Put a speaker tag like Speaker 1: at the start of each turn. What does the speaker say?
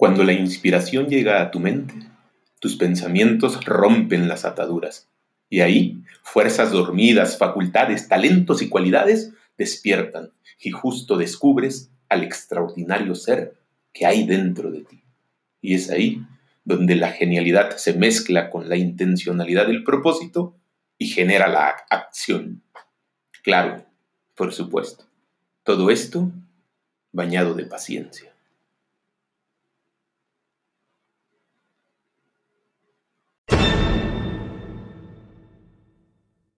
Speaker 1: Cuando la inspiración llega a tu mente, tus pensamientos rompen las ataduras y ahí fuerzas dormidas, facultades, talentos y cualidades despiertan y justo descubres al extraordinario ser que hay dentro de ti. Y es ahí donde la genialidad se mezcla con la intencionalidad del propósito y genera la acción. Claro, por supuesto. Todo esto bañado de paciencia.